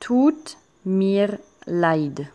Tut mir leid.